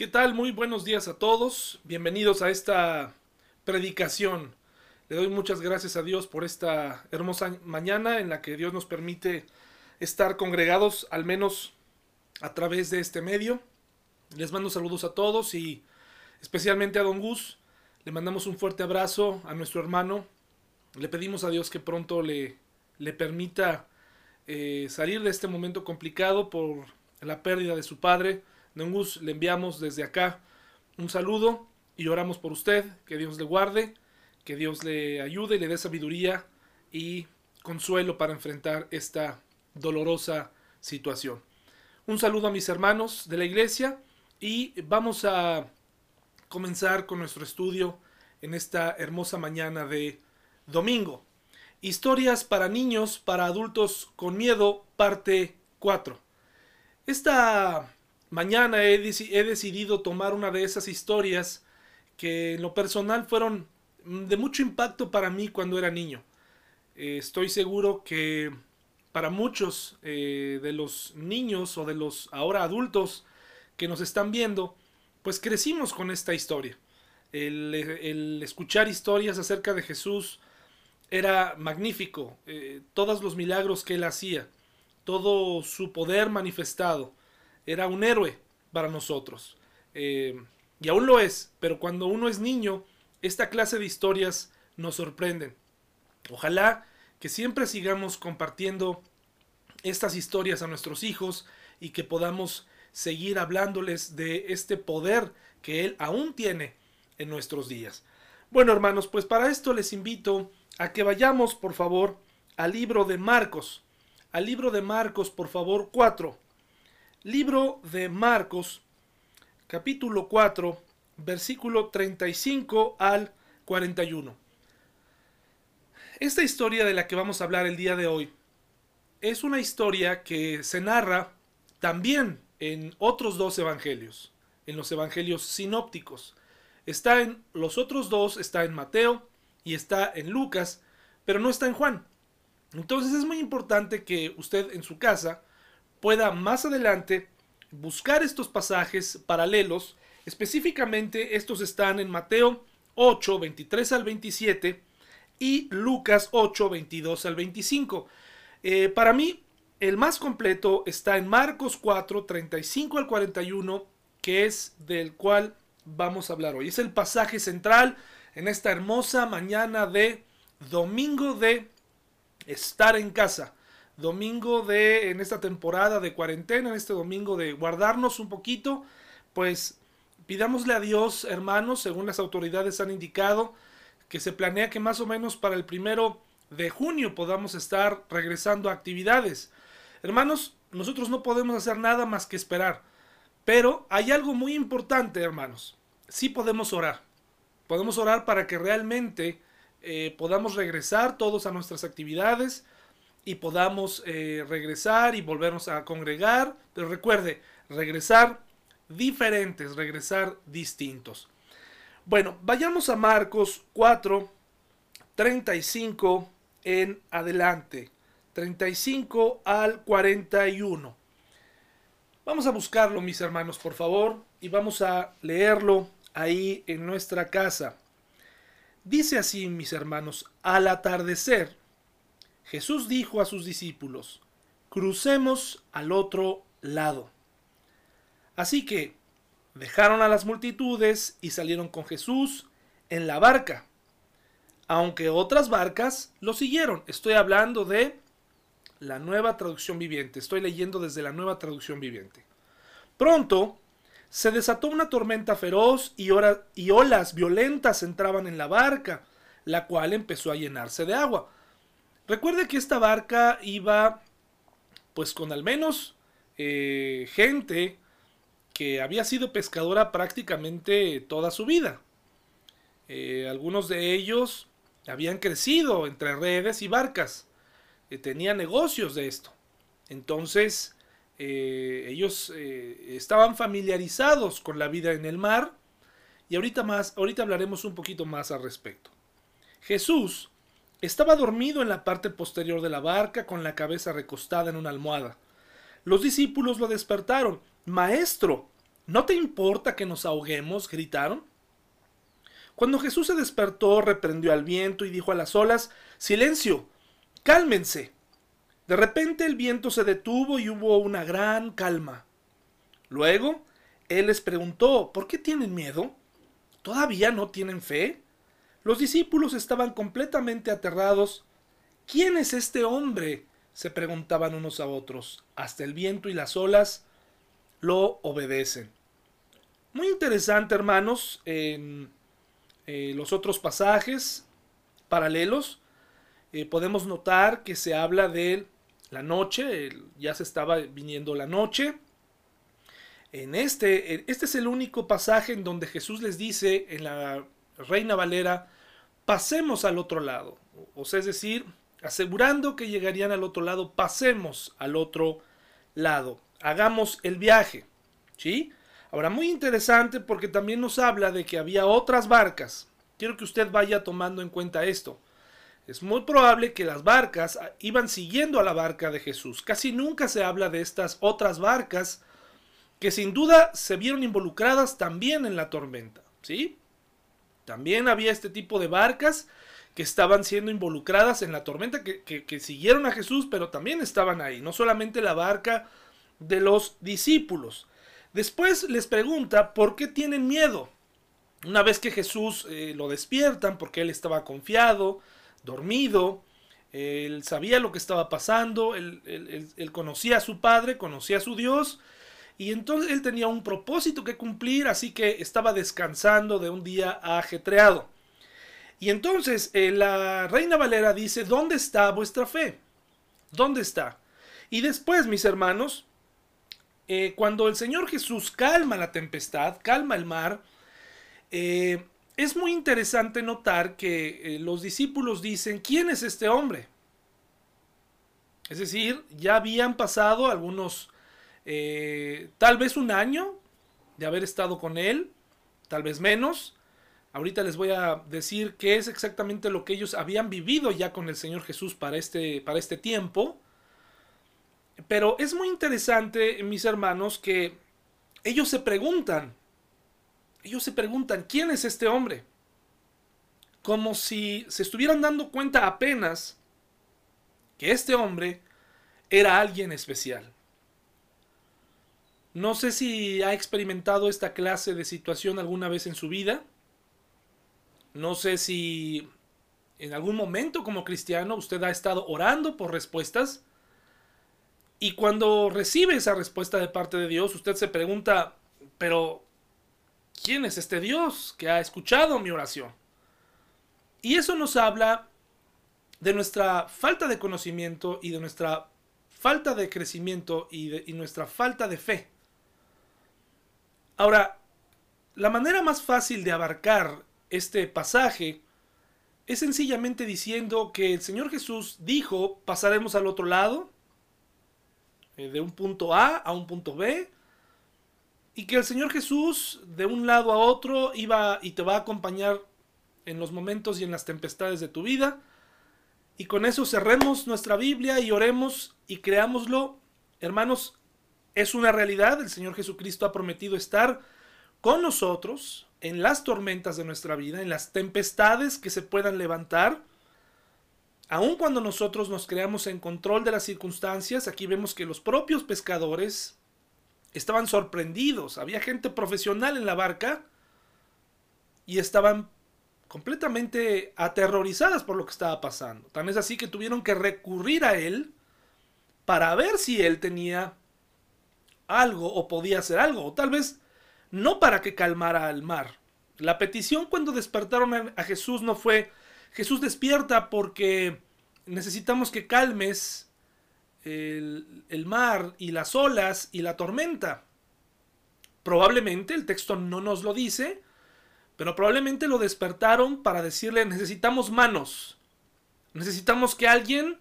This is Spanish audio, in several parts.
¿Qué tal? Muy buenos días a todos. Bienvenidos a esta predicación. Le doy muchas gracias a Dios por esta hermosa mañana en la que Dios nos permite estar congregados, al menos a través de este medio. Les mando saludos a todos y especialmente a Don Gus. Le mandamos un fuerte abrazo a nuestro hermano. Le pedimos a Dios que pronto le, le permita eh, salir de este momento complicado por la pérdida de su padre. Don Gus, le enviamos desde acá un saludo y oramos por usted, que Dios le guarde, que Dios le ayude y le dé sabiduría y consuelo para enfrentar esta dolorosa situación. Un saludo a mis hermanos de la iglesia y vamos a comenzar con nuestro estudio en esta hermosa mañana de domingo. Historias para niños, para adultos con miedo, parte 4. Esta mañana he, decidido tomar una de esas historias que en lo personal fueron de mucho impacto para mí cuando era niño. Eh, estoy seguro que para muchos eh, de los niños o de los ahora adultos que nos están viendo, pues crecimos con esta historia. El, el escuchar historias acerca de Jesús era magnífico. Eh, todos los milagros que él hacía, todo su poder manifestado, era un héroe para nosotros. Eh, y aún lo es, pero cuando uno es niño, esta clase de historias nos sorprenden. Ojalá que siempre sigamos compartiendo estas historias a nuestros hijos y que podamos seguir hablándoles de este poder que Él aún tiene en nuestros días. Bueno, hermanos, pues para esto les invito a que vayamos, por favor, al libro de Marcos. Al libro de Marcos, por favor, 4. Libro de Marcos, capítulo 4, versículo 35 al 41. Esta historia de la que vamos a hablar el día de hoy es una historia que se narra también en otros dos evangelios, en los evangelios sinópticos. Está en los otros dos, está en Mateo y está en Lucas, pero no está en Juan. Entonces es muy importante que usted en su casa pueda más adelante buscar estos pasajes paralelos. Específicamente estos están en Mateo 8, 23 al 27 y Lucas 8, 22 al 25. Eh, para mí, el más completo está en Marcos 4, 35 al 41, que es del cual vamos a hablar hoy. Es el pasaje central en esta hermosa mañana de domingo de estar en casa domingo de, en esta temporada de cuarentena, en este domingo de guardarnos un poquito, pues pidámosle a Dios, hermanos, según las autoridades han indicado, que se planea que más o menos para el primero de junio podamos estar regresando a actividades. Hermanos, nosotros no podemos hacer nada más que esperar, pero hay algo muy importante, hermanos. Sí podemos orar. Podemos orar para que realmente eh, podamos regresar todos a nuestras actividades, y podamos eh, regresar y volvernos a congregar. Pero recuerde, regresar diferentes, regresar distintos. Bueno, vayamos a Marcos 4, 35 en adelante. 35 al 41. Vamos a buscarlo, mis hermanos, por favor, y vamos a leerlo ahí en nuestra casa. Dice así, mis hermanos, al atardecer, Jesús dijo a sus discípulos, crucemos al otro lado. Así que dejaron a las multitudes y salieron con Jesús en la barca, aunque otras barcas lo siguieron. Estoy hablando de la nueva traducción viviente, estoy leyendo desde la nueva traducción viviente. Pronto se desató una tormenta feroz y, olas violentas entraban en la barca, la cual empezó a llenarse de agua Recuerde que esta barca iba pues con al menos eh, gente que había sido pescadora prácticamente toda su vida. Eh, algunos de ellos habían crecido entre redes y barcas. Eh, tenían negocios de esto. Entonces, ellos estaban familiarizados con la vida en el mar. Y ahorita más, ahorita hablaremos un poquito más al respecto. Jesús estaba dormido en la parte posterior de la barca con la cabeza recostada en una almohada. Los discípulos lo despertaron. Maestro, ¿No te importa que nos ahoguemos? gritaron. Cuando Jesús se despertó, reprendió al viento y dijo a las olas, Silencio, cálmense. De repente el viento se detuvo y hubo una gran calma. Luego, él les preguntó, ¿por qué tienen miedo? ¿Todavía no tienen fe? Los discípulos estaban completamente aterrados. ¿Quién es este hombre? se preguntaban unos a otros. Hasta el viento y las olas lo obedecen. Muy interesante, hermanos, en eh, los otros pasajes paralelos eh, podemos notar que se habla de la noche, ya se estaba viniendo la noche. En este, este es el único pasaje en donde Jesús les dice en la Reina Valera, pasemos al otro lado. O sea, es decir, asegurando que llegarían al otro lado, pasemos al otro lado, hagamos el viaje. ¿Sí? Ahora, muy interesante porque también nos habla de que había otras barcas. Quiero que usted vaya tomando en cuenta esto. Es muy probable que las barcas iban siguiendo a la barca de Jesús. Casi nunca se habla de estas otras barcas que sin duda se vieron involucradas también en la tormenta. ¿Sí? También había este tipo de barcas que estaban siendo involucradas en la tormenta, que, que, siguieron a Jesús, pero también estaban ahí. No solamente la barca de los discípulos. Después les pregunta por qué tienen miedo. Una vez que Jesús eh, lo despiertan, porque él estaba confiado, dormido, él sabía lo que estaba pasando, él, él, conocía a su Padre, conocía a su Dios, y entonces él tenía un propósito que cumplir, así que estaba descansando de un día ajetreado. Y entonces eh, la Reina Valera dice, ¿dónde está vuestra fe? ¿Dónde está? Y después, mis hermanos, eh, cuando el Señor Jesús calma la tempestad, calma el mar, eh, es muy interesante notar que los discípulos dicen, ¿quién es este hombre? Es decir, ya habían pasado algunos, tal vez un año de haber estado con él, tal vez menos. Ahorita les voy a decir qué es exactamente lo que ellos habían vivido ya con el Señor Jesús para este, para este tiempo. Pero es muy interesante, mis hermanos, que ellos se preguntan, ellos se preguntan, ¿quién es este hombre? Como si se estuvieran dando cuenta apenas que este hombre era alguien especial. No sé si ha experimentado esta clase de situación alguna vez en su vida. No sé si en algún momento como cristiano usted ha estado orando por respuestas y cuando recibe esa respuesta de parte de Dios, usted se pregunta, pero ¿quién es este Dios que ha escuchado mi oración? Y eso nos habla de nuestra falta de conocimiento y de nuestra falta de crecimiento y, de, nuestra falta de fe. Ahora, la manera más fácil de abarcar este pasaje es sencillamente diciendo que el Señor Jesús dijo, pasaremos al otro lado, eh, de un punto A a un punto B, y que el Señor Jesús de un lado a otro iba y te va a acompañar en los momentos y en las tempestades de tu vida. Y con eso cerremos nuestra Biblia y oremos y creámoslo. Hermanos, es una realidad. El Señor Jesucristo ha prometido estar con nosotros en las tormentas de nuestra vida, en las tempestades que se puedan levantar. Aun cuando nosotros nos creamos en control de las circunstancias, aquí vemos que los propios pescadores estaban sorprendidos. Había gente profesional en la barca y estaban completamente aterrorizadas por lo que estaba pasando. Tan es así que tuvieron que recurrir a él para ver si él tenía algo o podía hacer algo, o tal vez no para que calmara al mar. La petición cuando despertaron a Jesús no fue, Jesús despierta porque necesitamos que calmes el, el, mar y las olas y la tormenta. Probablemente, el texto no nos lo dice, pero probablemente lo despertaron para decirle necesitamos manos. Necesitamos que alguien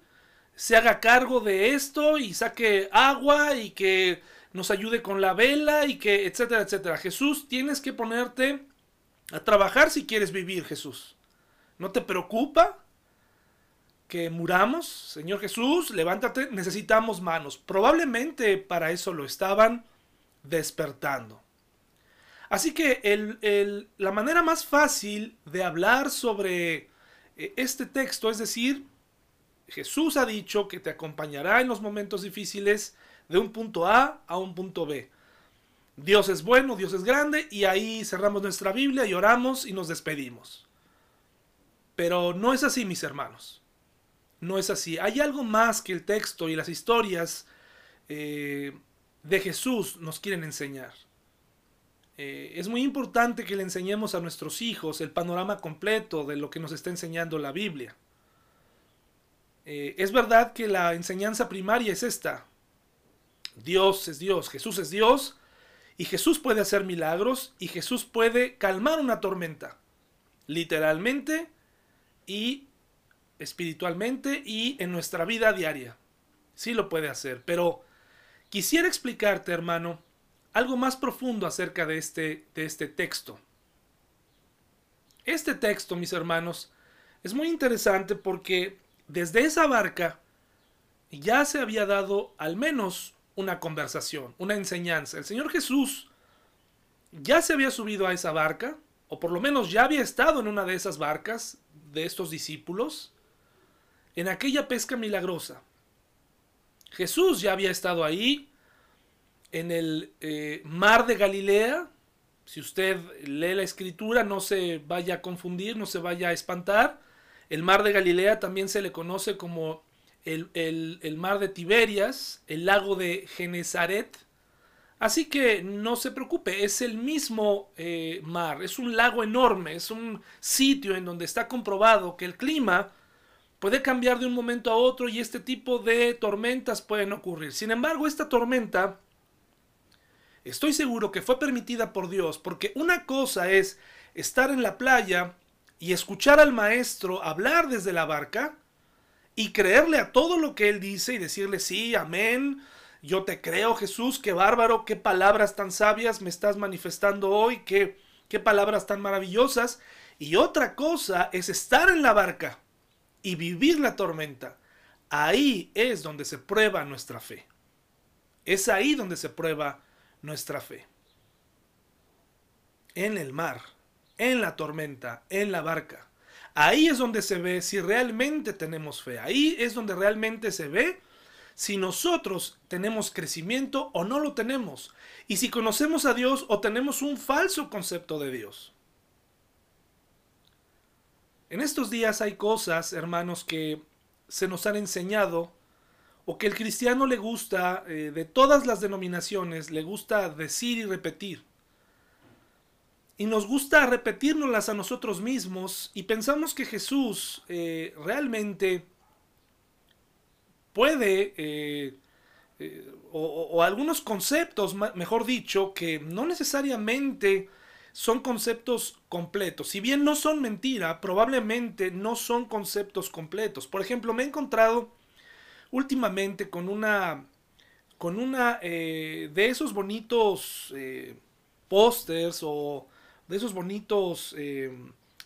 se haga cargo de esto y saque agua y que nos ayude con la vela y que etcétera, etcétera. Jesús, tienes que ponerte a trabajar si quieres vivir, Jesús. ¿No te preocupa que muramos? Señor Jesús, levántate, necesitamos manos. Probablemente para eso lo estaban despertando. Así que la manera más fácil de hablar sobre eh, este texto es decir, Jesús ha dicho que te acompañará en los momentos difíciles de un punto A a un punto B. Dios es bueno, Dios es grande y ahí cerramos nuestra Biblia y oramos y nos despedimos. Pero no es así, mis hermanos. No es así. Hay algo más que el texto y las historias eh, de Jesús nos quieren enseñar. Eh, es muy importante que le enseñemos a nuestros hijos el panorama completo de lo que nos está enseñando la Biblia. Eh, es verdad que la enseñanza primaria es esta. Dios es Dios, Jesús es Dios, y Jesús puede hacer milagros, y Jesús puede calmar una tormenta, literalmente y espiritualmente y en nuestra vida diaria. Sí lo puede hacer, pero quisiera explicarte, hermano, algo más profundo acerca de este, de este texto. Este texto, mis hermanos, es muy interesante porque desde esa barca ya se había dado al menos una conversación, una enseñanza. El Señor Jesús ya se había subido a esa barca, o por lo menos ya había estado en una de esas barcas de estos discípulos, en aquella pesca milagrosa. Jesús ya había estado ahí, en el eh, mar de Galilea. Si usted lee la escritura, no se vaya a confundir, no se vaya a espantar. El mar de Galilea también se le conoce como el, el mar de Tiberias, el lago de Genezaret. Así que no se preocupe, es el mismo eh, mar, es un lago enorme, es un sitio en donde está comprobado que el clima puede cambiar de un momento a otro y este tipo de tormentas pueden ocurrir. Sin embargo, esta tormenta estoy seguro que fue permitida por Dios, porque una cosa es estar en la playa y escuchar al maestro hablar desde la barca y creerle a todo lo que él dice y decirle sí, amén, yo te creo, Jesús, qué bárbaro, qué palabras tan sabias me estás manifestando hoy, qué, qué palabras tan maravillosas. Y otra cosa es estar en la barca y vivir la tormenta. Ahí es donde se prueba nuestra fe. Es ahí donde se prueba nuestra fe. En el mar, en la tormenta, en la barca. Ahí es donde se ve si realmente tenemos fe. Ahí es donde realmente se ve si nosotros tenemos crecimiento o no lo tenemos, y si conocemos a Dios o tenemos un falso concepto de Dios. En estos días hay cosas, hermanos, que se nos han enseñado o que el cristiano le gusta, eh, de todas las denominaciones, le gusta decir y repetir. Y nos gusta repetirnoslas a nosotros mismos y pensamos que Jesús eh, realmente puede, eh, eh, o, algunos conceptos, mejor dicho, que no necesariamente son conceptos completos. Si bien no son mentira, probablemente no son conceptos completos. Por ejemplo, me he encontrado últimamente con una, con una de esos bonitos pósters o de esos bonitos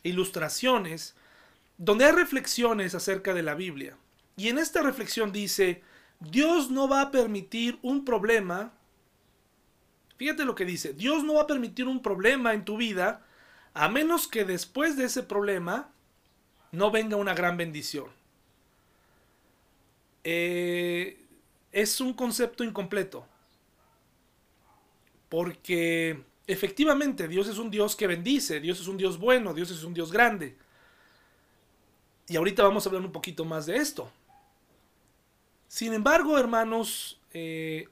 ilustraciones donde hay reflexiones acerca de la Biblia. Y en esta reflexión dice, Dios no va a permitir un problema, fíjate lo que dice, Dios no va a permitir un problema en tu vida a menos que después de ese problema no venga una gran bendición. Eh, es un concepto incompleto. Porque efectivamente Dios es un Dios que bendice, Dios es un Dios bueno, Dios es un Dios grande. Y ahorita vamos a hablar un poquito más de esto. Sin embargo, hermanos, eh,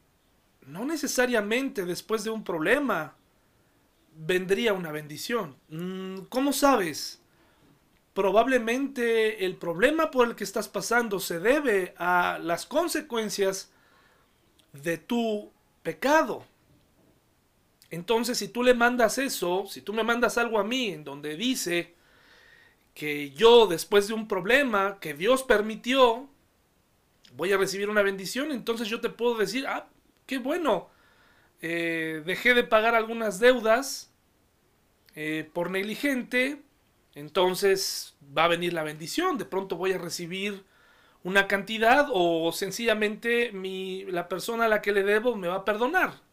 no necesariamente después de un problema vendría una bendición. Mm, ¿Cómo sabes? Probablemente el problema por el que estás pasando se debe a las consecuencias de tu pecado. Entonces, si tú le mandas eso, si tú me mandas algo a mí en donde dice que yo después de un problema que Dios permitió, voy a recibir una bendición, entonces yo te puedo decir, ah, qué bueno, eh, dejé de pagar algunas deudas eh, por negligente, entonces va a venir la bendición, de pronto voy a recibir una cantidad o sencillamente mi, la persona a la que le debo me va a perdonar.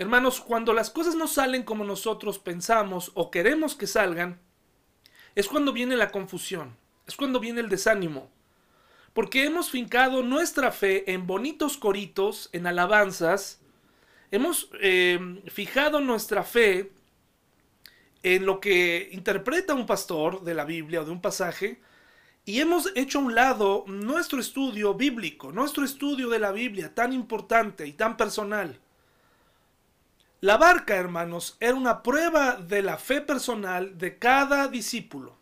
Hermanos, cuando las cosas no salen como nosotros pensamos o queremos que salgan, es cuando viene la confusión, es cuando viene el desánimo. Porque hemos fincado nuestra fe en bonitos coritos, en alabanzas, hemos eh, fijado nuestra fe en lo que interpreta un pastor de la Biblia o de un pasaje, y hemos hecho a un lado nuestro estudio bíblico, nuestro estudio de la Biblia tan importante y tan personal. La barca, hermanos, era una prueba de la fe personal de cada discípulo.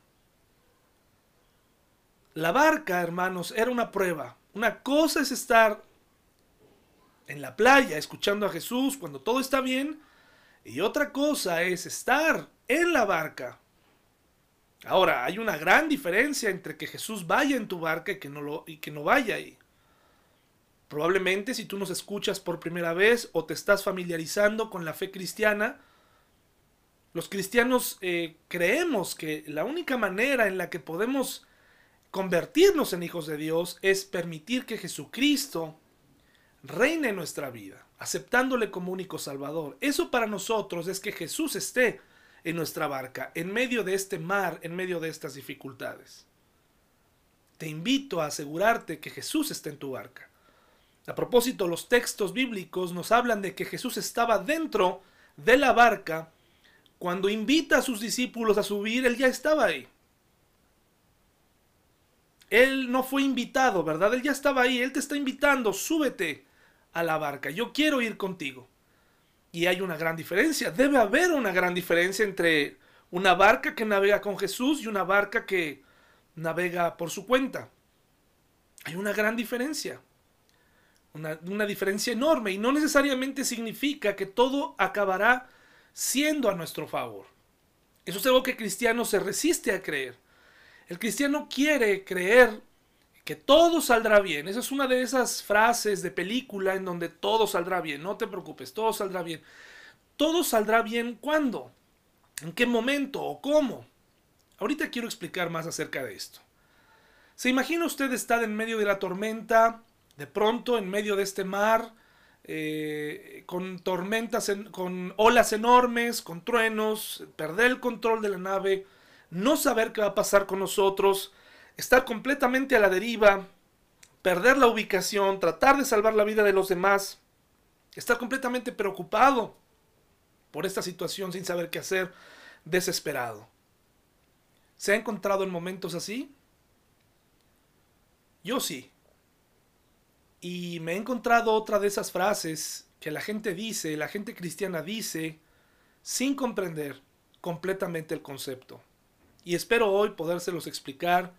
La barca, hermanos, era una prueba. Una cosa es estar en la playa escuchando a Jesús cuando todo está bien y otra cosa es estar en la barca. Ahora, hay una gran diferencia entre que Jesús vaya en tu barca y que no, lo, y que no vaya ahí. Probablemente si tú nos escuchas por primera vez o te estás familiarizando con la fe cristiana, los cristianos eh, creemos que la única manera en la que podemos convertirnos en hijos de Dios es permitir que Jesucristo reine en nuestra vida, aceptándole como único Salvador. Eso para nosotros es que Jesús esté en nuestra barca, en medio de este mar, en medio de estas dificultades. Te invito a asegurarte que Jesús esté en tu barca. A propósito, los textos bíblicos nos hablan de que Jesús estaba dentro de la barca. Cuando invita a sus discípulos a subir, Él ya estaba ahí. Él no fue invitado, ¿verdad? Él ya estaba ahí. Él te está invitando, súbete a la barca. Yo quiero ir contigo. Y hay una gran diferencia. Debe haber una gran diferencia entre una barca que navega con Jesús y una barca que navega por su cuenta. Hay una gran diferencia. Una, diferencia enorme y no necesariamente significa que todo acabará siendo a nuestro favor. Eso es algo que el cristiano se resiste a creer. El cristiano quiere creer que todo saldrá bien. Esa es una de esas frases de película en donde todo saldrá bien. No te preocupes, todo saldrá bien. ¿Todo saldrá bien cuándo? ¿En qué momento o cómo? Ahorita quiero explicar más acerca de esto. ¿Se imagina usted estar en medio de la tormenta de pronto, en medio de este mar, eh, con tormentas, con olas enormes, con truenos, perder el control de la nave, no saber qué va a pasar con nosotros, estar completamente a la deriva, perder la ubicación, tratar de salvar la vida de los demás, estar completamente preocupado por esta situación sin saber qué hacer, desesperado. ¿Se ha encontrado en momentos así? Yo sí. Y me he encontrado otra de esas frases que la gente dice, la gente cristiana dice, sin comprender completamente el concepto. Y espero hoy podérselos explicar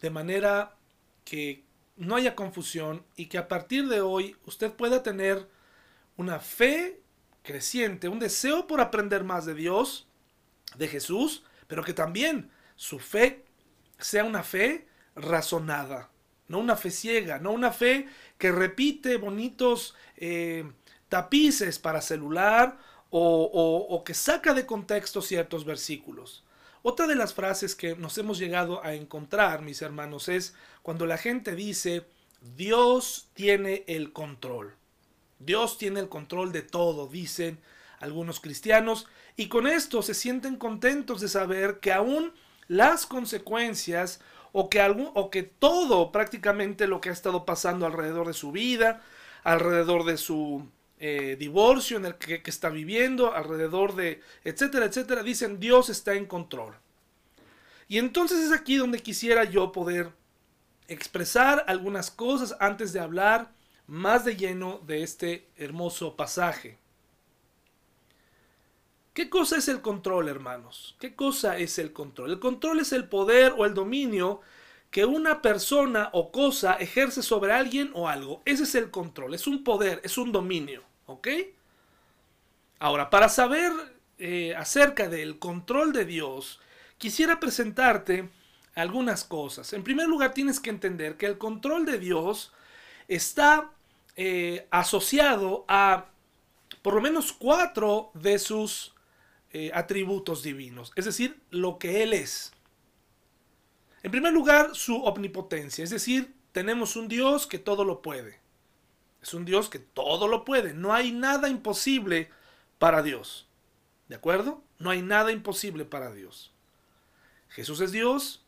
de manera que no haya confusión y que a partir de hoy usted pueda tener una fe creciente, un deseo por aprender más de Dios, de Jesús, pero que también su fe sea una fe razonada, no una fe ciega, no una fe que repite bonitos eh, tapices para celular o, o que saca de contexto ciertos versículos. Otra de las frases que nos hemos llegado a encontrar, mis hermanos, es cuando la gente dice, Dios tiene el control. Dios tiene el control de todo, dicen algunos cristianos, y con esto se sienten contentos de saber que aún las consecuencias o que, o que todo prácticamente lo que ha estado pasando alrededor de su vida, alrededor de su eh, divorcio en el que, que, está viviendo, alrededor de, etcétera, etcétera, dicen Dios está en control. Y entonces es aquí donde quisiera yo poder expresar algunas cosas antes de hablar más de lleno de este hermoso pasaje. ¿Qué cosa es el control, hermanos? ¿Qué cosa es el control? El control es el poder o el dominio que una persona o cosa ejerce sobre alguien o algo. Ese es el control, es un poder, es un dominio, ¿ok? Ahora, para saber eh, acerca del control de Dios, quisiera presentarte algunas cosas. En primer lugar, tienes que entender que el control de Dios está eh, asociado a por lo menos cuatro de sus eh, atributos divinos, es decir, lo que Él es. En primer lugar, su omnipotencia, es decir, tenemos un Dios que todo lo puede. Es un Dios que todo lo puede. No hay nada imposible para Dios. ¿De acuerdo? No hay nada imposible para Dios. Jesús es Dios,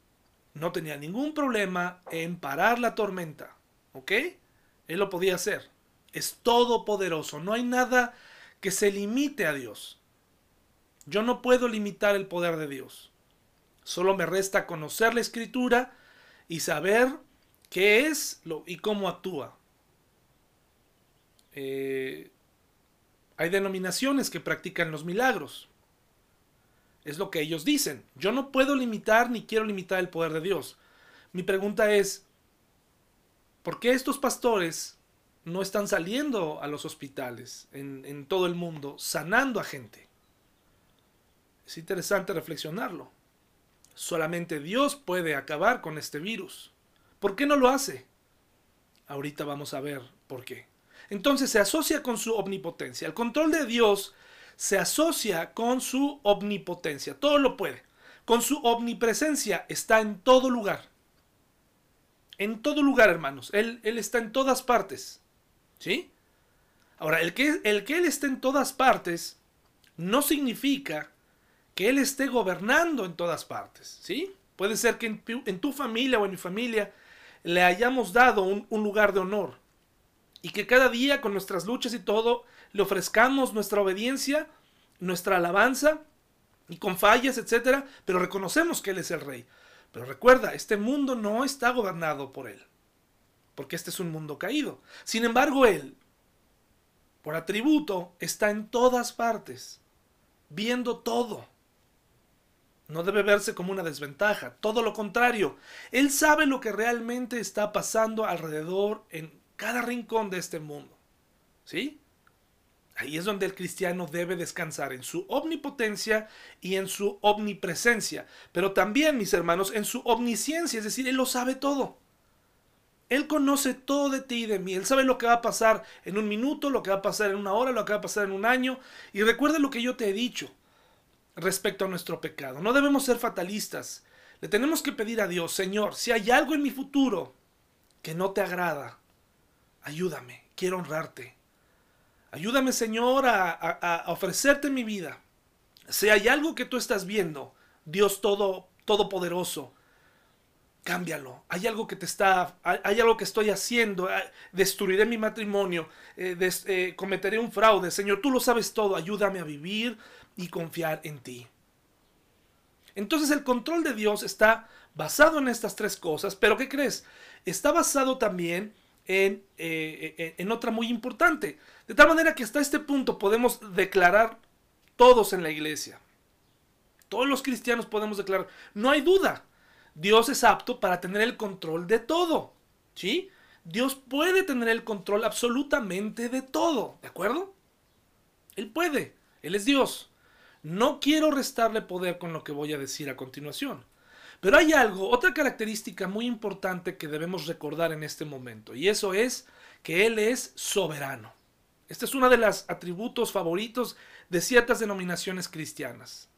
no tenía ningún problema en parar la tormenta. ¿Ok? Él lo podía hacer. Es todopoderoso. No hay nada que se limite a Dios. Yo no puedo limitar el poder de Dios. Solo me resta conocer la escritura y saber qué es lo, y cómo actúa. Eh, hay denominaciones que practican los milagros. Es lo que ellos dicen. Yo no puedo limitar ni quiero limitar el poder de Dios. Mi pregunta es, ¿por qué estos pastores no están saliendo a los hospitales en, en todo el mundo sanando a gente? Es interesante reflexionarlo. Solamente Dios puede acabar con este virus. ¿Por qué no lo hace? Ahorita vamos a ver por qué. Entonces se asocia con su omnipotencia. El control de Dios se asocia con su omnipotencia. Todo lo puede. Con su omnipresencia está en todo lugar. En todo lugar, hermanos. Él, él está en todas partes. ¿Sí? Ahora, el que, el que Él esté en todas partes no significa que Él esté gobernando en todas partes. ¿Sí? Puede ser que en tu, familia o en mi familia le hayamos dado un, un lugar de honor y que cada día con nuestras luchas y todo le ofrezcamos nuestra obediencia, nuestra alabanza y con fallas, etcétera, pero reconocemos que él es el rey. Pero recuerda, este mundo no está gobernado por él, porque este es un mundo caído. Sin embargo, él, por atributo, está en todas partes, viendo todo. No debe verse como una desventaja, todo lo contrario. Él sabe lo que realmente está pasando alrededor en cada rincón de este mundo. ¿Sí? Ahí es donde el cristiano debe descansar, en su omnipotencia y en su omnipresencia. Pero también, mis hermanos, en su omnisciencia, es decir, Él lo sabe todo. Él conoce todo de ti y de mí. Él sabe lo que va a pasar en un minuto, lo que va a pasar en una hora, lo que va a pasar en un año. Y recuerda lo que yo te he dicho respecto a nuestro pecado. No debemos ser fatalistas. Le tenemos que pedir a Dios, Señor, si hay algo en mi futuro que no te agrada, ayúdame, quiero honrarte. Ayúdame, Señor, a, ofrecerte mi vida. Si hay algo que tú estás viendo, Dios todo, todopoderoso, cámbialo. Hay algo que te está, hay, algo que estoy haciendo. Destruiré mi matrimonio, eh, eh, cometeré un fraude. Señor, tú lo sabes todo. Ayúdame a vivir y confiar en ti. Entonces el control de Dios está basado en estas tres cosas, pero ¿qué crees? Está basado también eh, en, en, otra muy importante. De tal manera que hasta este punto podemos declarar todos en la iglesia. Todos los cristianos podemos declarar, no hay duda, Dios es apto para tener el control de todo. ¿Sí? Dios puede tener el control absolutamente de todo. ¿De acuerdo? Él puede. Él es Dios. No quiero restarle poder con lo que voy a decir a continuación. Pero hay algo, otra característica muy importante que debemos recordar en este momento, y eso es que Él es soberano. Este es uno de los atributos favoritos de ciertas denominaciones cristianas.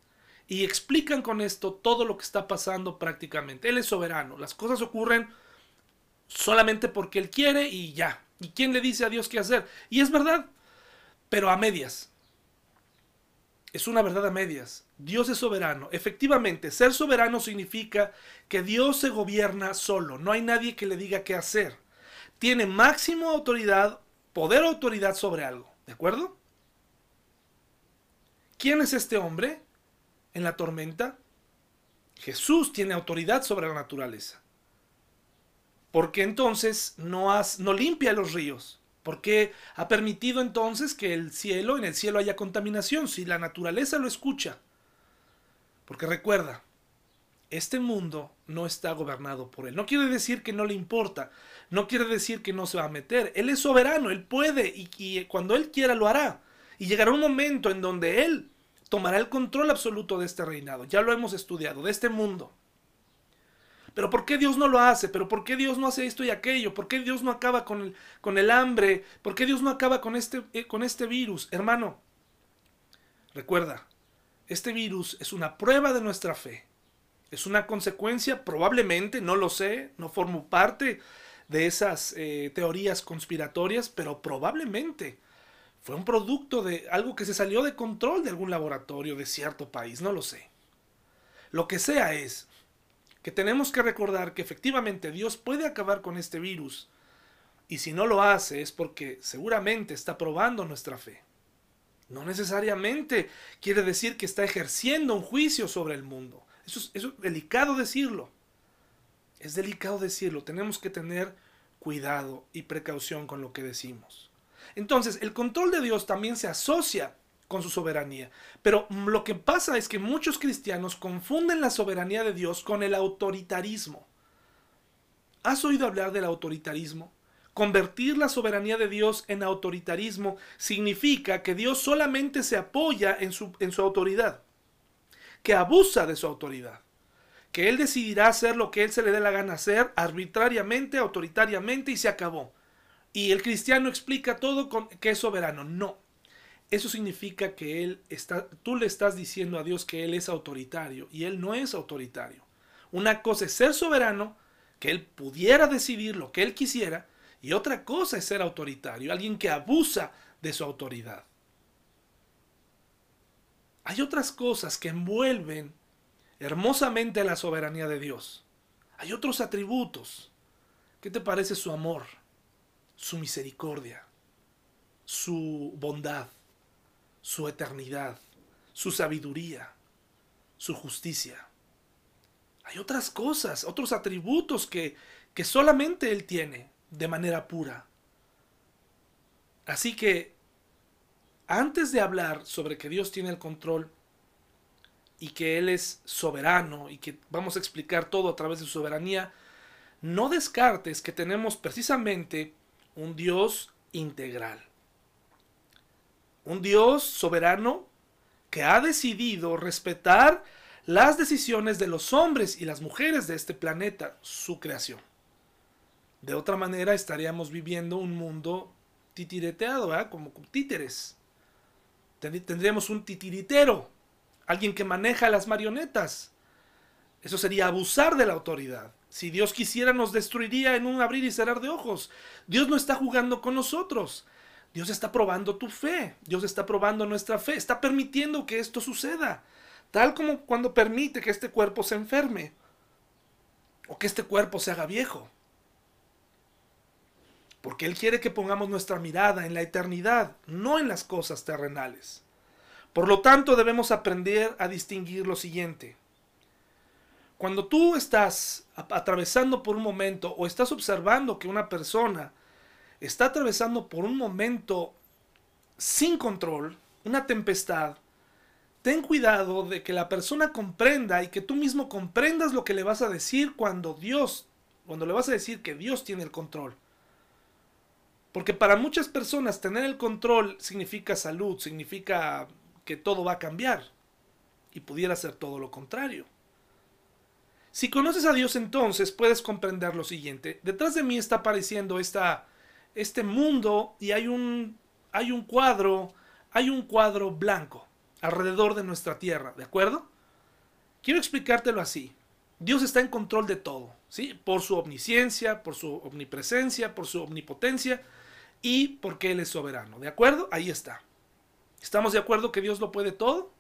Y explican con esto todo lo que está pasando prácticamente. Él es soberano. Las cosas ocurren solamente porque Él quiere y ya. ¿Y quién le dice a Dios qué hacer? Y es verdad, pero a medias es una verdad a medias. Dios es soberano. Efectivamente, ser soberano significa que Dios se gobierna solo. No hay nadie que le diga qué hacer. Tiene máximo autoridad, poder o autoridad sobre algo. ¿De acuerdo? ¿Quién es este hombre en la tormenta? Jesús tiene autoridad sobre la naturaleza. Porque entonces no, no limpia los ríos. ¿Por qué ha permitido entonces que el cielo, en el cielo haya contaminación, si la naturaleza lo escucha? Porque recuerda, este mundo no está gobernado por él. No quiere decir que no le importa, no quiere decir que no se va a meter. Él es soberano, él puede y cuando él quiera lo hará. Y llegará un momento en donde él tomará el control absoluto de este reinado. Ya lo hemos estudiado, de este mundo. Pero ¿por qué Dios no lo hace? ¿Pero por qué Dios no hace esto y aquello? ¿Por qué Dios no acaba con el, con el hambre? ¿Por qué Dios no acaba con este, eh, con este virus? Hermano, recuerda, este virus es una prueba de nuestra fe. Es una consecuencia, probablemente, no lo sé, no formo parte de esas eh, teorías conspiratorias, pero probablemente Fue un producto de algo que se salió de control de algún laboratorio de cierto país, no lo sé. Lo que sea es que tenemos que recordar que efectivamente Dios puede acabar con este virus y si no lo hace es porque seguramente está probando nuestra fe. No necesariamente quiere decir que está ejerciendo un juicio sobre el mundo. Eso es, es delicado decirlo. Es delicado decirlo. Tenemos que tener cuidado y precaución con lo que decimos. Entonces, el control de Dios también se asocia con su soberanía. Pero lo que pasa es que muchos cristianos confunden la soberanía de Dios con el autoritarismo. ¿Has oído hablar del autoritarismo? Convertir la soberanía de Dios en autoritarismo significa que Dios solamente se apoya en su, en su autoridad, que abusa de su autoridad, que Él decidirá hacer lo que Él se le dé la gana hacer arbitrariamente, autoritariamente y se acabó. Y el cristiano explica todo con que es soberano. No. Eso significa que él está, tú le estás diciendo a Dios que Él es autoritario y Él no es autoritario. Una cosa es ser soberano, que Él pudiera decidir lo que Él quisiera, y otra cosa es ser autoritario, alguien que abusa de su autoridad. Hay otras cosas que envuelven hermosamente la soberanía de Dios. Hay otros atributos. ¿Qué te parece su amor? su misericordia, su bondad, su eternidad, su sabiduría, su justicia. Hay otras cosas, otros atributos que, que solamente Él tiene de manera pura. Así que, antes de hablar sobre que Dios tiene el control y que Él es soberano y que vamos a explicar todo a través de su soberanía, no descartes que tenemos precisamente un Dios integral. Un Dios soberano que ha decidido respetar las decisiones de los hombres y las mujeres de este planeta, su creación. De otra manera estaríamos viviendo un mundo titireteado, como títeres. Tendríamos un titiritero, alguien que maneja las marionetas. Eso sería abusar de la autoridad. Si Dios quisiera nos destruiría en un abrir y cerrar de ojos. Dios no está jugando con nosotros. Dios está probando tu fe. Dios está probando nuestra fe. Está permitiendo que esto suceda. Tal como cuando permite que este cuerpo se enferme. O que este cuerpo se haga viejo. Porque Él quiere que pongamos nuestra mirada en la eternidad, no en las cosas terrenales. Por lo tanto, debemos aprender a distinguir lo siguiente. Cuando tú estás atravesando por un momento o estás observando que una persona está atravesando por un momento sin control, una tempestad, ten cuidado de que la persona comprenda y que tú mismo comprendas lo que le vas a decir cuando Dios, cuando le vas a decir que Dios tiene el control. Porque para muchas personas tener el control significa salud, significa que todo va a cambiar. Y pudiera ser todo lo contrario. Si conoces a Dios entonces puedes comprender lo siguiente. Detrás de mí está apareciendo esta, este mundo y hay un, hay un cuadro, hay un cuadro blanco alrededor de nuestra tierra, ¿de acuerdo? Quiero explicártelo así. Dios está en control de todo, ¿sí? Por su omnisciencia, por su omnipresencia, por su omnipotencia y porque Él es soberano, ¿de acuerdo? Ahí está. ¿Estamos de acuerdo que Dios lo puede todo?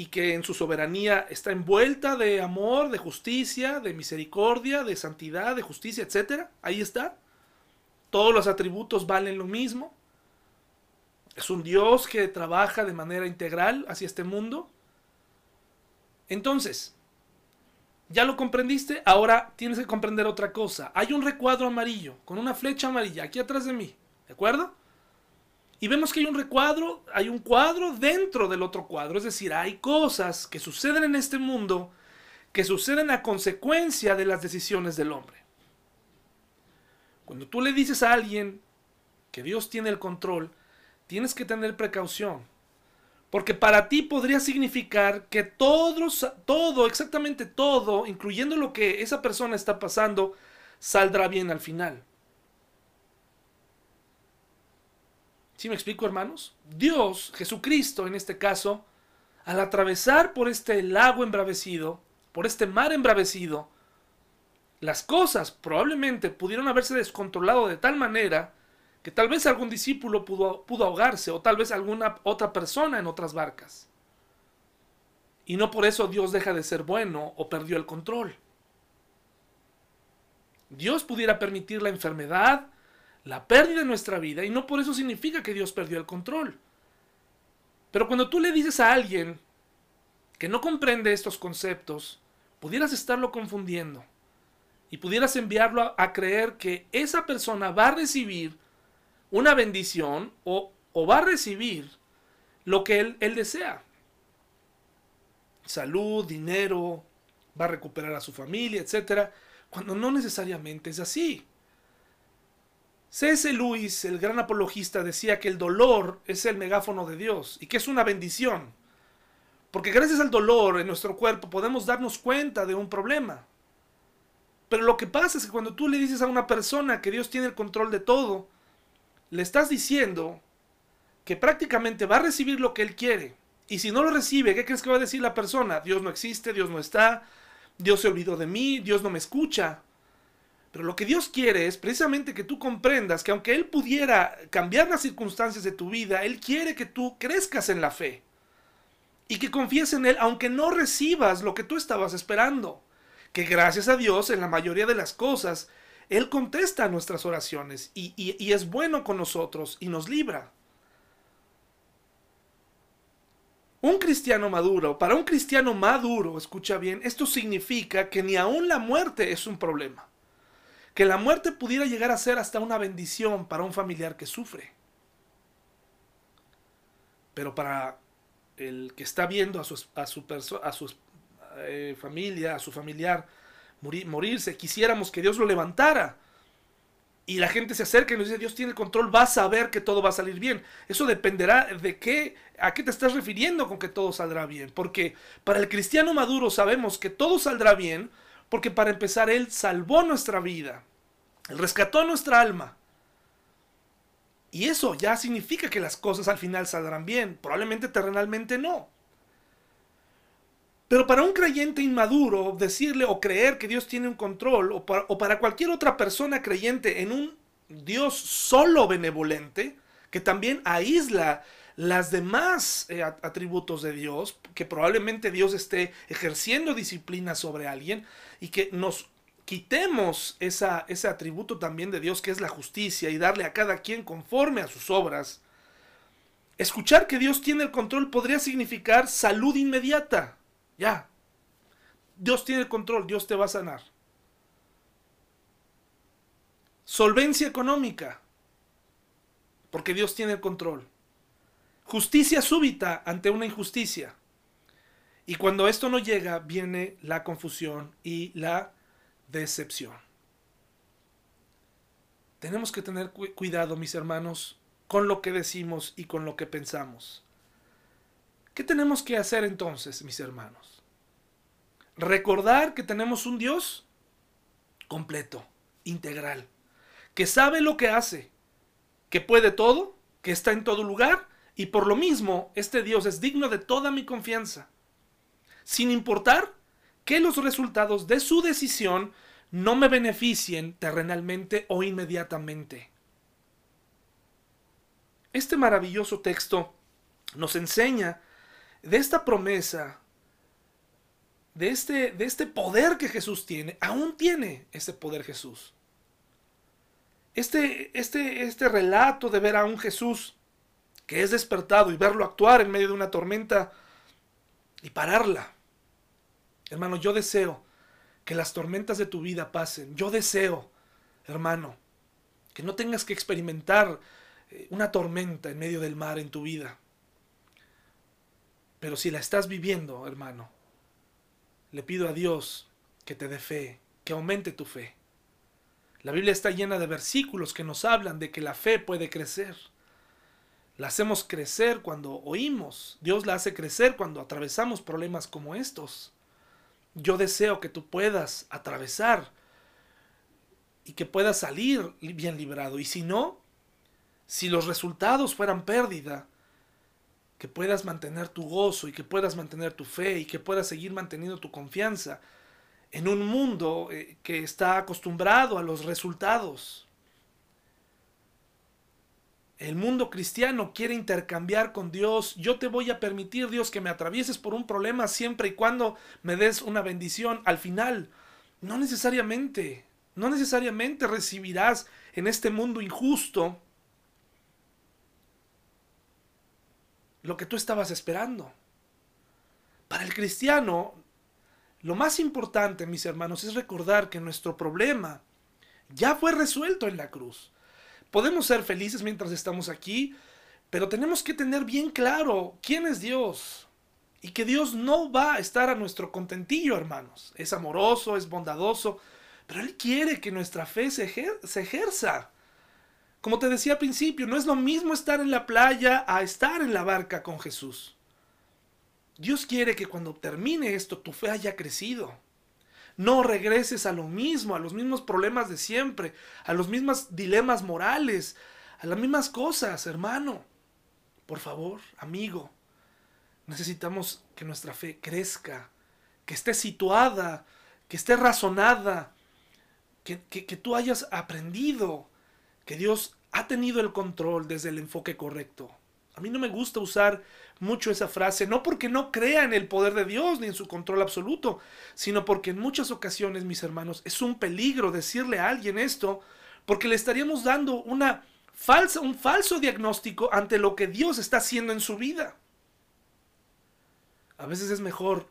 y que en su soberanía está envuelta de amor, de justicia, de misericordia, de santidad, de justicia, etc. Ahí está. Todos los atributos valen lo mismo. Es un Dios que trabaja de manera integral hacia este mundo. Entonces, ¿ya lo comprendiste? Ahora tienes que comprender otra cosa. Hay un recuadro amarillo con una flecha amarilla aquí atrás de mí. ¿De acuerdo? Y vemos que hay un recuadro, hay un cuadro dentro del otro cuadro. Es decir, hay cosas que suceden en este mundo que suceden a consecuencia de las decisiones del hombre. Cuando tú le dices a alguien que Dios tiene el control, tienes que tener precaución. Porque para ti podría significar que todo, exactamente todo, incluyendo lo que esa persona está pasando, saldrá bien al final. ¿Sí me explico, hermanos? Dios, Jesucristo en este caso, al atravesar por este lago embravecido, por este mar embravecido, las cosas probablemente pudieron haberse descontrolado de tal manera que tal vez algún discípulo pudo, ahogarse o tal vez alguna otra persona en otras barcas. Y no por eso Dios deja de ser bueno o perdió el control. Dios pudiera permitir la enfermedad, la pérdida de nuestra vida, y no por eso significa que Dios perdió el control. Pero cuando tú le dices a alguien que no comprende estos conceptos, pudieras estarlo confundiendo y pudieras enviarlo a, creer que esa persona va a recibir una bendición o, o va a recibir lo que él, él desea. Salud, dinero, va a recuperar a su familia, etc. Cuando no necesariamente es así. C.S. Lewis, el gran apologista, decía que el dolor es el megáfono de Dios y que es una bendición. Porque gracias al dolor en nuestro cuerpo podemos darnos cuenta de un problema. Pero lo que pasa es que cuando tú le dices a una persona que Dios tiene el control de todo, le estás diciendo que prácticamente va a recibir lo que él quiere. Y si no lo recibe, ¿qué crees que va a decir la persona? Dios no existe, Dios no está, Dios se olvidó de mí, Dios no me escucha. Pero lo que Dios quiere es precisamente que tú comprendas que aunque Él pudiera cambiar las circunstancias de tu vida, Él quiere que tú crezcas en la fe. Y que confíes en Él aunque no recibas lo que tú estabas esperando. Que gracias a Dios en la mayoría de las cosas él contesta nuestras oraciones y, y, es bueno con nosotros y nos libra. Un cristiano maduro, para un cristiano maduro, escucha bien, esto significa que ni aún la muerte es un problema. Que la muerte pudiera llegar a ser hasta una bendición para un familiar que sufre. Pero para el que está viendo a su, a su, a su eh, familia, a su familiar, morirse, quisiéramos que Dios lo levantara. Y la gente se acerca y nos dice, Dios tiene control, va a saber que todo va a salir bien. Eso dependerá de qué, a qué te estás refiriendo con que todo saldrá bien. Porque para el cristiano maduro sabemos que todo saldrá bien, porque para empezar Él salvó nuestra vida, Él rescató nuestra alma. Y eso ya significa que las cosas al final saldrán bien. Probablemente terrenalmente no. Pero para un creyente inmaduro, decirle o creer que Dios tiene un control, o para, cualquier otra persona creyente en un Dios solo benevolente, que también aísla las demás eh, atributos de Dios, que probablemente Dios esté ejerciendo disciplina sobre alguien y que nos quitemos esa, ese atributo también de Dios que es la justicia y darle a cada quien conforme a sus obras. Escuchar que Dios tiene el control podría significar salud inmediata. Ya. Dios tiene el control, Dios te va a sanar. Solvencia económica, porque Dios tiene el control. Justicia súbita ante una injusticia. Y cuando esto no llega, viene la confusión y la decepción. Tenemos que tener cuidado, mis hermanos, con lo que decimos y con lo que pensamos. ¿Qué tenemos que hacer entonces, mis hermanos? Recordar que tenemos un Dios completo, integral, que sabe lo que hace, que puede todo, que está en todo lugar, y por lo mismo este Dios es digno de toda mi confianza, sin importar que los resultados de su decisión no me beneficien terrenalmente o inmediatamente. Este maravilloso texto nos enseña de esta promesa, de este, de este poder que Jesús tiene, aún tiene ese poder Jesús. Este, este, este relato de ver a un Jesús que es despertado y verlo actuar en medio de una tormenta y pararla. Hermano, yo deseo que las tormentas de tu vida pasen. Yo deseo, hermano, que no tengas que experimentar eh, una tormenta en medio del mar en tu vida. Pero si la estás viviendo, hermano, le pido a Dios que te dé fe, que aumente tu fe. La Biblia está llena de versículos que nos hablan de que la fe puede crecer. La hacemos crecer cuando oímos. Dios la hace crecer cuando atravesamos problemas como estos. Yo deseo que tú puedas atravesar y que puedas salir bien librado. Y si no, si los resultados fueran pérdida, que puedas mantener tu gozo y que puedas mantener tu fe y que puedas seguir manteniendo tu confianza en un mundo eh, que está acostumbrado a los resultados. El mundo cristiano quiere intercambiar con Dios. Yo te voy a permitir, Dios, que me atravieses por un problema siempre y cuando me des una bendición. Al final, no necesariamente, no necesariamente recibirás en este mundo injusto lo que tú estabas esperando. Para el cristiano, lo más importante, mis hermanos, es recordar que nuestro problema ya fue resuelto en la cruz. Podemos ser felices mientras estamos aquí, pero tenemos que tener bien claro quién es Dios. Y que Dios no va a estar a nuestro contentillo, hermanos. Es amoroso, es bondadoso, pero Él quiere que nuestra fe se, se ejerza. Como te decía al principio, no es lo mismo estar en la playa a estar en la barca con Jesús. Dios quiere que cuando termine esto tu fe haya crecido. No regreses a lo mismo, a los mismos problemas de siempre, a los mismos dilemas morales, a las mismas cosas, hermano. Por favor, amigo, necesitamos que nuestra fe crezca, que esté situada, que esté razonada, que, que tú hayas aprendido que Dios ha tenido el control desde el enfoque correcto. A mí no me gusta usar mucho esa frase, no porque no crea en el poder de Dios ni en su control absoluto, sino porque en muchas ocasiones, mis hermanos, es un peligro decirle a alguien esto, porque le estaríamos dando una falsa, un falso diagnóstico ante lo que Dios está haciendo en su vida. A veces es mejor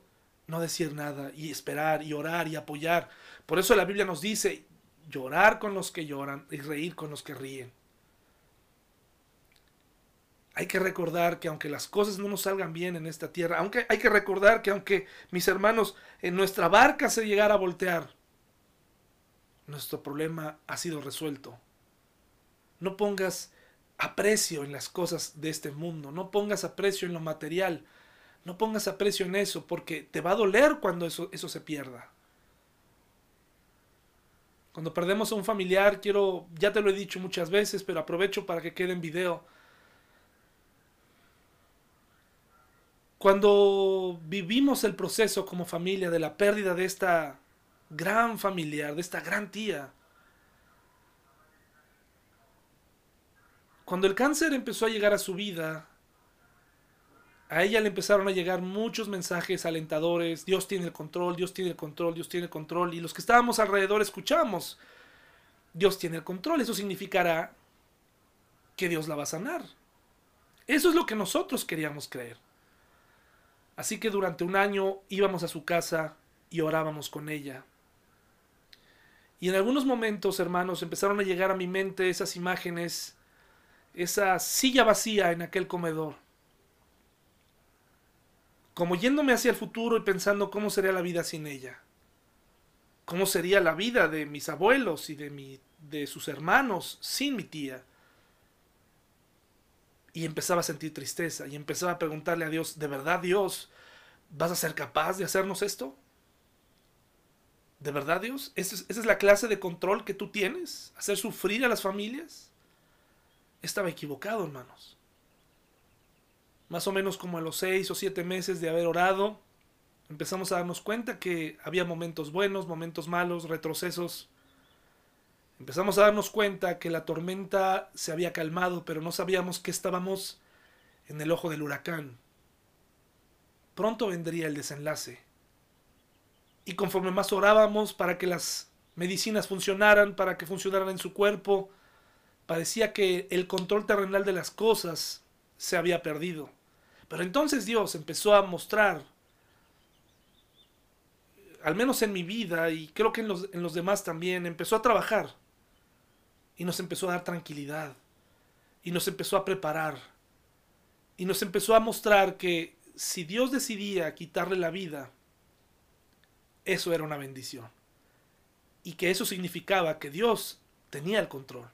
no decir nada y esperar y orar y apoyar. Por eso la Biblia nos dice llorar con los que lloran y reír con los que ríen. Hay que recordar que aunque las cosas no nos salgan bien en esta tierra, aunque hay que recordar que aunque mis hermanos en nuestra barca se llegara a voltear, nuestro problema ha sido resuelto. No pongas aprecio en las cosas de este mundo, no pongas aprecio en lo material, no pongas aprecio en eso, porque te va a doler cuando eso, eso se pierda. Cuando perdemos a un familiar, quiero, ya te lo he dicho muchas veces, pero aprovecho para que quede en video. Cuando vivimos el proceso como familia de la pérdida de esta gran familiar, de esta gran tía, cuando el cáncer empezó a llegar a su vida, a ella le empezaron a llegar muchos mensajes alentadores, Dios tiene el control, Dios tiene el control, Dios tiene el control, y los que estábamos alrededor escuchamos, Dios tiene el control, eso significará que Dios la va a sanar. Eso es lo que nosotros queríamos creer. Así que durante un año íbamos a su casa y orábamos con ella. Y en algunos momentos, hermanos, empezaron a llegar a mi mente esas imágenes, esa silla vacía en aquel comedor. Como yéndome hacia el futuro y pensando cómo sería la vida sin ella. Cómo sería la vida de mis abuelos y de, mi, de sus hermanos sin mi tía. Y empezaba a sentir tristeza y empezaba a preguntarle a Dios, ¿de verdad Dios vas a ser capaz de hacernos esto? ¿De verdad Dios? ¿Esa es, la clase de control que tú tienes? ¿Hacer sufrir a las familias? Estaba equivocado, hermanos. Más o menos como a los seis o siete meses de haber orado, empezamos a darnos cuenta que había momentos buenos, momentos malos, retrocesos Empezamos a darnos cuenta que la tormenta se había calmado, pero no sabíamos que estábamos en el ojo del huracán. Pronto vendría el desenlace. Y conforme más orábamos para que las medicinas funcionaran, para que funcionaran en su cuerpo, parecía que el control terrenal de las cosas se había perdido. Pero entonces Dios empezó a mostrar, al menos en mi vida y creo que en los, en los demás también, empezó a trabajar y nos empezó a dar tranquilidad. Y nos empezó a preparar. Y nos empezó a mostrar que si Dios decidía quitarle la vida, eso era una bendición. Y que eso significaba que Dios tenía el control.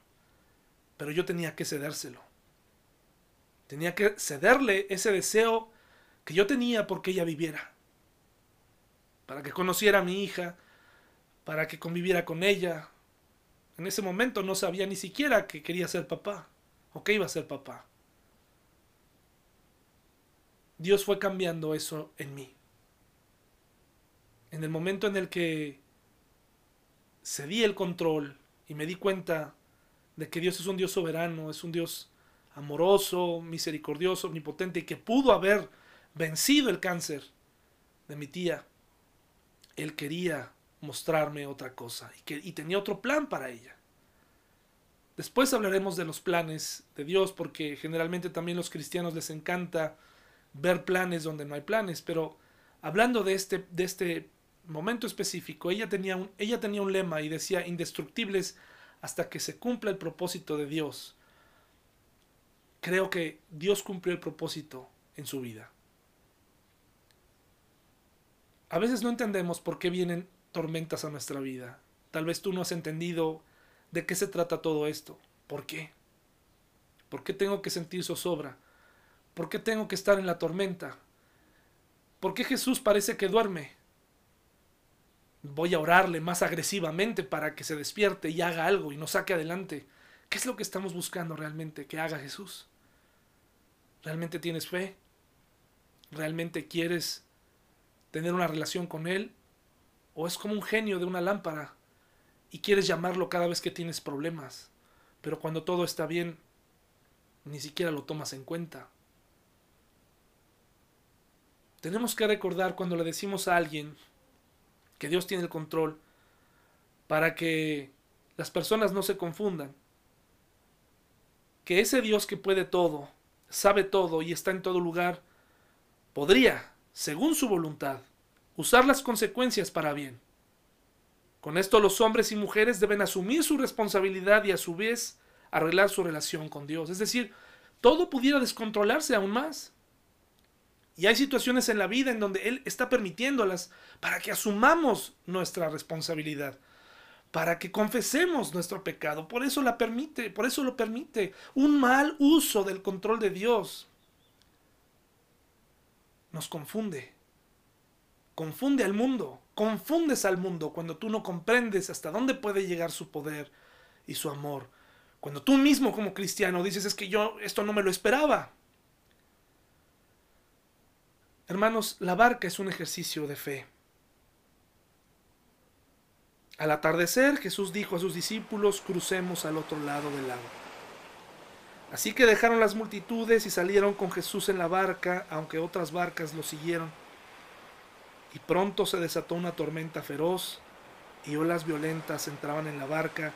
Pero yo tenía que cedérselo. Tenía que cederle ese deseo que yo tenía porque ella viviera. Para que conociera a mi hija, para que conviviera con ella, en ese momento no sabía ni siquiera que quería ser papá o que iba a ser papá. Dios fue cambiando eso en mí. En el momento en el que cedí el control y me di cuenta de que Dios es un Dios soberano, es un Dios amoroso, misericordioso, omnipotente y que pudo haber vencido el cáncer de mi tía, Él quería mostrarme otra cosa y, que, y tenía otro plan para ella. Después hablaremos de los planes de Dios porque generalmente también los cristianos les encanta ver planes donde no hay planes, pero hablando de este, de este momento específico, ella tenía, un, ella tenía un lema y decía indestructibles hasta que se cumpla el propósito de Dios. Creo que Dios cumplió el propósito en su vida. A veces no entendemos por qué vienen tormentas a nuestra vida. Tal vez tú no has entendido de qué se trata todo esto. ¿Por qué? ¿Por qué tengo que sentir zozobra? ¿Por qué tengo que estar en la tormenta? ¿Por qué Jesús parece que duerme? Voy a orarle más agresivamente para que se despierte y haga algo y nos saque adelante. ¿Qué es lo que estamos buscando realmente que haga Jesús? ¿Realmente tienes fe? ¿Realmente quieres tener una relación con Él? ¿O es como un genio de una lámpara y quieres llamarlo cada vez que tienes problemas? Pero cuando todo está bien, ni siquiera lo tomas en cuenta. Tenemos que recordar cuando le decimos a alguien que Dios tiene el control para que las personas no se confundan. Que ese Dios que puede todo, sabe todo y está en todo lugar, podría, según su voluntad, usar las consecuencias para bien. Con esto los hombres y mujeres deben asumir su responsabilidad y a su vez arreglar su relación con Dios. Es decir, todo pudiera descontrolarse aún más. Y hay situaciones en la vida en donde Él está permitiéndolas para que asumamos nuestra responsabilidad, para que confesemos nuestro pecado. Por eso la permite, por eso lo permite. Un mal uso del control de Dios nos confunde. Confunde al mundo. Confundes al mundo cuando tú no comprendes hasta dónde puede llegar su poder y su amor. Cuando tú mismo como cristiano dices es que yo esto no me lo esperaba. Hermanos, la barca es un ejercicio de fe. Al atardecer, Jesús dijo a sus discípulos, crucemos al otro lado del lago. Así que dejaron las multitudes y salieron con Jesús en la barca, aunque otras barcas lo siguieron. Y pronto se desató una tormenta feroz y olas violentas entraban en la barca,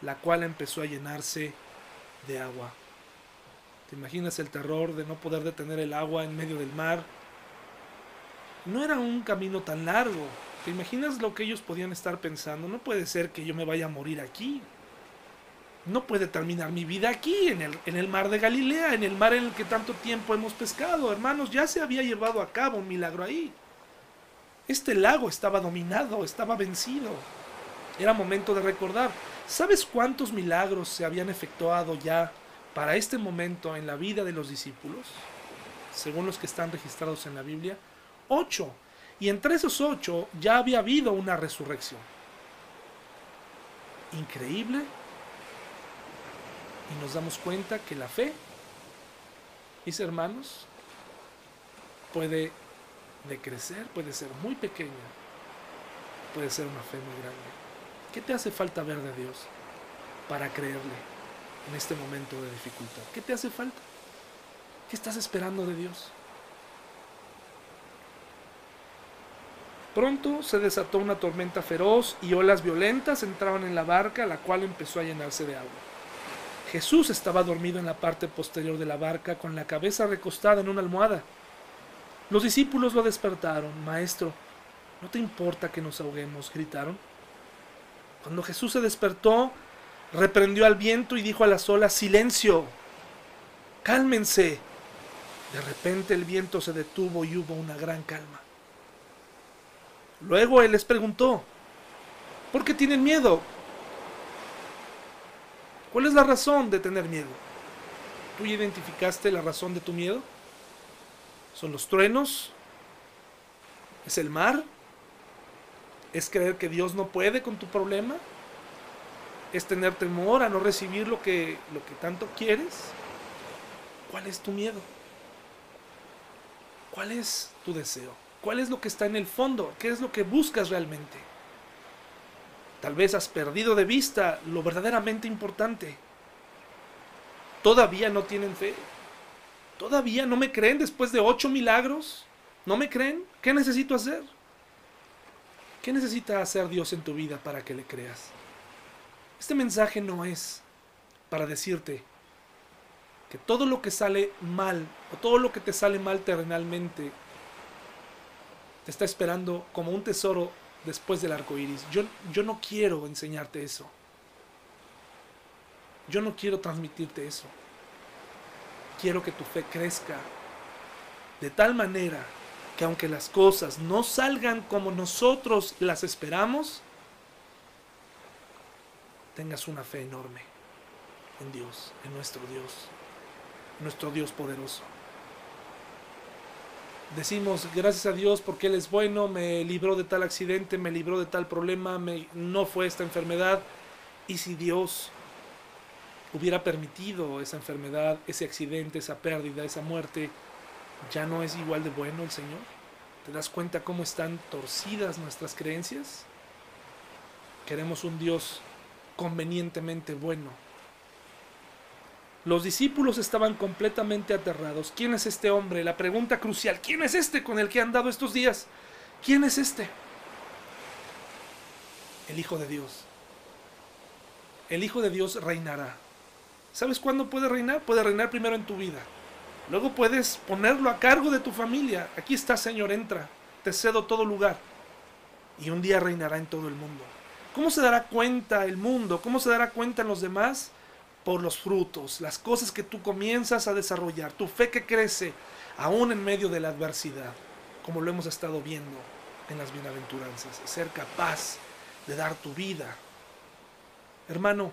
la cual empezó a llenarse de agua. ¿Te imaginas el terror de no poder detener el agua en medio del mar? no era un camino tan largo. ¿Te imaginas lo que ellos podían estar pensando? No puede ser que yo me vaya a morir aquí. No puede terminar mi vida aquí, en el, en el mar de Galilea, en el mar en el que tanto tiempo hemos pescado. Hermanos, ya se había llevado a cabo un milagro ahí. Este lago estaba dominado, estaba vencido. Era momento de recordar. ¿Sabes cuántos milagros se habían efectuado ya para este momento en la vida de los discípulos? Según los que están registrados en la Biblia ocho. Y entre esos ocho ya había habido una resurrección. Increíble. Y nos damos cuenta que la fe, mis hermanos, puede decrecer, puede ser muy pequeña, puede ser una fe muy grande. ¿Qué te hace falta ver de Dios para creerle en este momento de dificultad? ¿Qué te hace falta? ¿Qué estás esperando de Dios? Pronto se desató una tormenta feroz y olas violentas entraban en la barca, la cual empezó a llenarse de agua. Jesús estaba dormido en la parte posterior de la barca con la cabeza recostada en una almohada. Los discípulos lo despertaron. Maestro, ¿no te importa que nos ahoguemos? gritaron. Cuando Jesús se despertó, reprendió al viento y dijo a las olas, Silencio, cálmense. De repente el viento se detuvo y hubo una gran calma. Luego él les preguntó, ¿por qué tienen miedo? ¿Cuál es la razón de tener miedo? ¿Tú identificaste la razón de tu miedo? ¿Son los truenos? ¿Es el mar? ¿Es creer que Dios no puede con tu problema? ¿Es tener temor a no recibir lo que, lo que tanto quieres? ¿Cuál es tu miedo? ¿Cuál es tu deseo? ¿Cuál es lo que está en el fondo? ¿Qué es lo que buscas realmente? Tal vez has perdido de vista lo verdaderamente importante. ¿Todavía no tienen fe? ¿Todavía no me creen después de ocho milagros? ¿No me creen? ¿Qué necesito hacer? ¿Qué necesita hacer Dios en tu vida para que le creas? Este mensaje no es para decirte que todo lo que sale mal o todo lo que te sale mal terrenalmente te está esperando como un tesoro después del arco iris. Yo, yo no quiero enseñarte eso. Yo no quiero transmitirte eso. Quiero que tu fe crezca de tal manera que aunque las cosas no salgan como nosotros las esperamos, tengas una fe enorme en Dios, en nuestro Dios, nuestro Dios poderoso. Decimos gracias a Dios porque Él es bueno, me libró de tal accidente, me libró de tal problema, no fue esta enfermedad. Y si Dios hubiera permitido esa enfermedad, ese accidente, esa pérdida, esa muerte, ¿ya no es igual de bueno el Señor? ¿Te das cuenta cómo están torcidas nuestras creencias? Queremos un Dios convenientemente bueno. Los discípulos estaban completamente aterrados. ¿Quién es este hombre? La pregunta crucial. ¿Quién es este con el que han dado estos días? ¿Quién es este? El Hijo de Dios. El Hijo de Dios reinará. ¿Sabes cuándo puede reinar? Puede reinar primero en tu vida. Luego puedes ponerlo a cargo de tu familia. Aquí está, Señor, entra. Te cedo todo lugar. Y un día reinará en todo el mundo. ¿Cómo se dará cuenta el mundo? ¿Cómo se dará cuenta en los demás? Por los frutos, las cosas que tú comienzas a desarrollar, tu fe que crece aún en medio de la adversidad, como lo hemos estado viendo en las bienaventuranzas, ser capaz de dar tu vida. Hermano,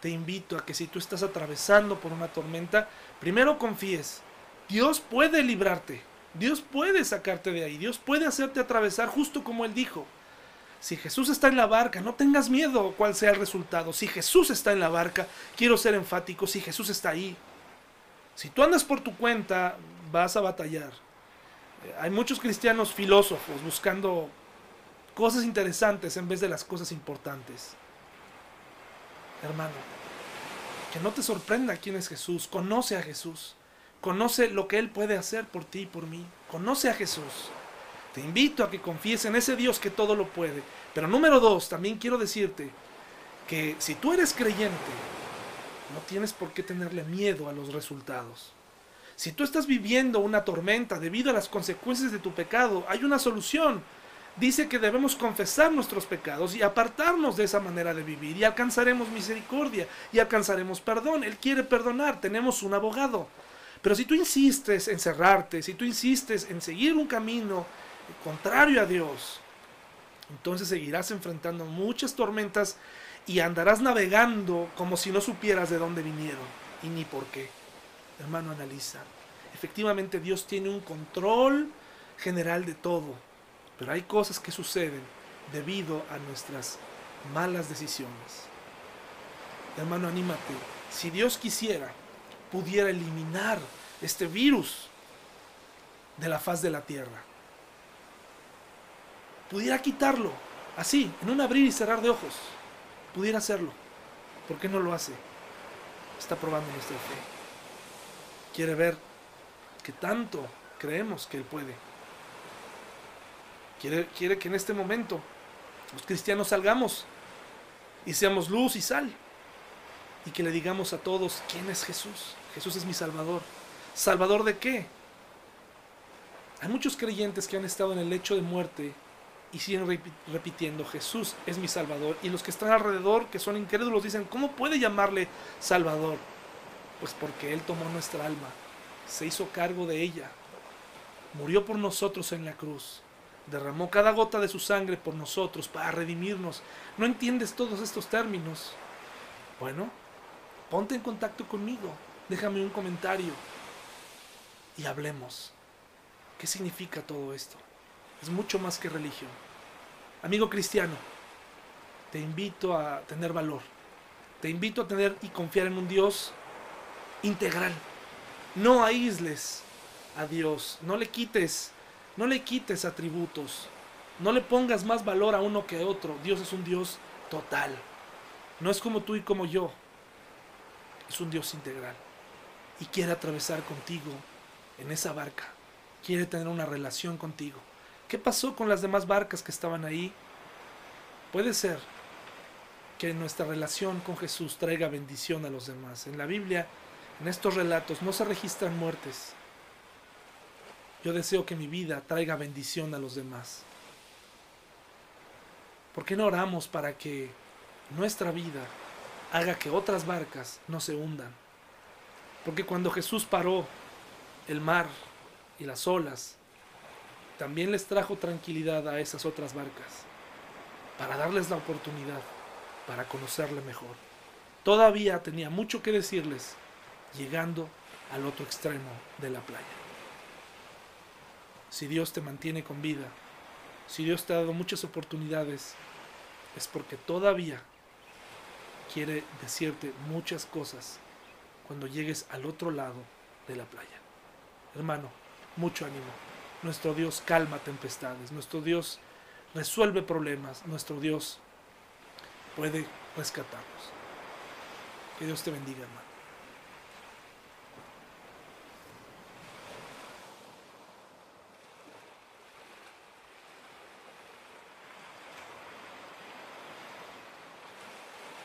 te invito a que si tú estás atravesando por una tormenta, primero confíes. Dios puede librarte. Dios puede sacarte de ahí. Dios puede hacerte atravesar justo como Él dijo. Si Jesús está en la barca, no tengas miedo cuál sea el resultado. Si Jesús está en la barca, quiero ser enfático, si Jesús está ahí. Si tú andas por tu cuenta, vas a batallar. Eh, hay muchos cristianos filósofos buscando cosas interesantes en vez de las cosas importantes hermano. Que no te sorprenda quién es Jesús. Conoce a Jesús. Conoce lo que Él puede hacer por ti y por mí. Conoce a Jesús. Te invito a que confíes en ese Dios que todo lo puede. Pero número dos, también quiero decirte que si tú eres creyente, no tienes por qué tenerle miedo a los resultados. Si tú estás viviendo una tormenta debido a las consecuencias de tu pecado, hay una solución dice que debemos confesar nuestros pecados y apartarnos de esa manera de vivir y alcanzaremos misericordia y alcanzaremos perdón. Él quiere perdonar, tenemos un abogado. Pero si tú insistes en cerrarte, si tú insistes en seguir un camino contrario a Dios, entonces seguirás enfrentando muchas tormentas y andarás navegando como si no supieras de dónde vinieron y ni por qué. Hermano, analiza. Efectivamente Dios tiene un control general de todo pero hay cosas que suceden debido a nuestras malas decisiones. Hermano, anímate. Si Dios quisiera, pudiera eliminar este virus de la faz de la tierra. Pudiera quitarlo, así, en un abrir y cerrar de ojos. Pudiera hacerlo. ¿Por qué no lo hace? Está probando nuestra fe. Quiere ver que tanto creemos que Él puede. Quiere, que en este momento los cristianos salgamos y seamos luz y sal. Y que le digamos a todos, ¿quién es Jesús? Jesús es mi Salvador. ¿Salvador de qué? Hay muchos creyentes que han estado en el lecho de muerte y siguen repitiendo, Jesús es mi Salvador. Y los que están alrededor, que son incrédulos, dicen, ¿cómo puede llamarle Salvador? Pues porque Él tomó nuestra alma, se hizo cargo de ella, murió por nosotros en la cruz derramó cada gota de su sangre por nosotros para redimirnos. ¿No entiendes todos estos términos? Bueno, ponte en contacto conmigo, déjame un comentario y hablemos. ¿Qué significa todo esto? Es mucho más que religión. Amigo cristiano, te invito a tener valor. Te invito a tener y confiar en un Dios integral. No aísles a Dios, no le quites no le quites atributos. No le pongas más valor a uno que a otro. Dios es un Dios total. No es como tú y como yo. Es un Dios integral. y quiere atravesar contigo en esa barca. Quiere tener una relación contigo. ¿Qué pasó con las demás barcas que estaban ahí? Puede ser que nuestra relación con Jesús traiga bendición a los demás. En la Biblia, en estos relatos, no se registran muertes. Yo deseo que mi vida traiga bendición a los demás. ¿Por qué no oramos para que nuestra vida haga que otras barcas no se hundan? Porque cuando Jesús paró el mar y las olas, también les trajo tranquilidad a esas otras barcas, para darles la oportunidad, para conocerle mejor. Todavía tenía mucho que decirles, llegando al otro extremo de la playa. Si Dios te mantiene con vida, si Dios te ha dado muchas oportunidades, es porque todavía quiere decirte muchas cosas cuando llegues al otro lado de la playa. Hermano, mucho ánimo. Nuestro Dios calma tempestades, nuestro Dios resuelve problemas, nuestro Dios puede rescatarnos. Que Dios te bendiga, hermano.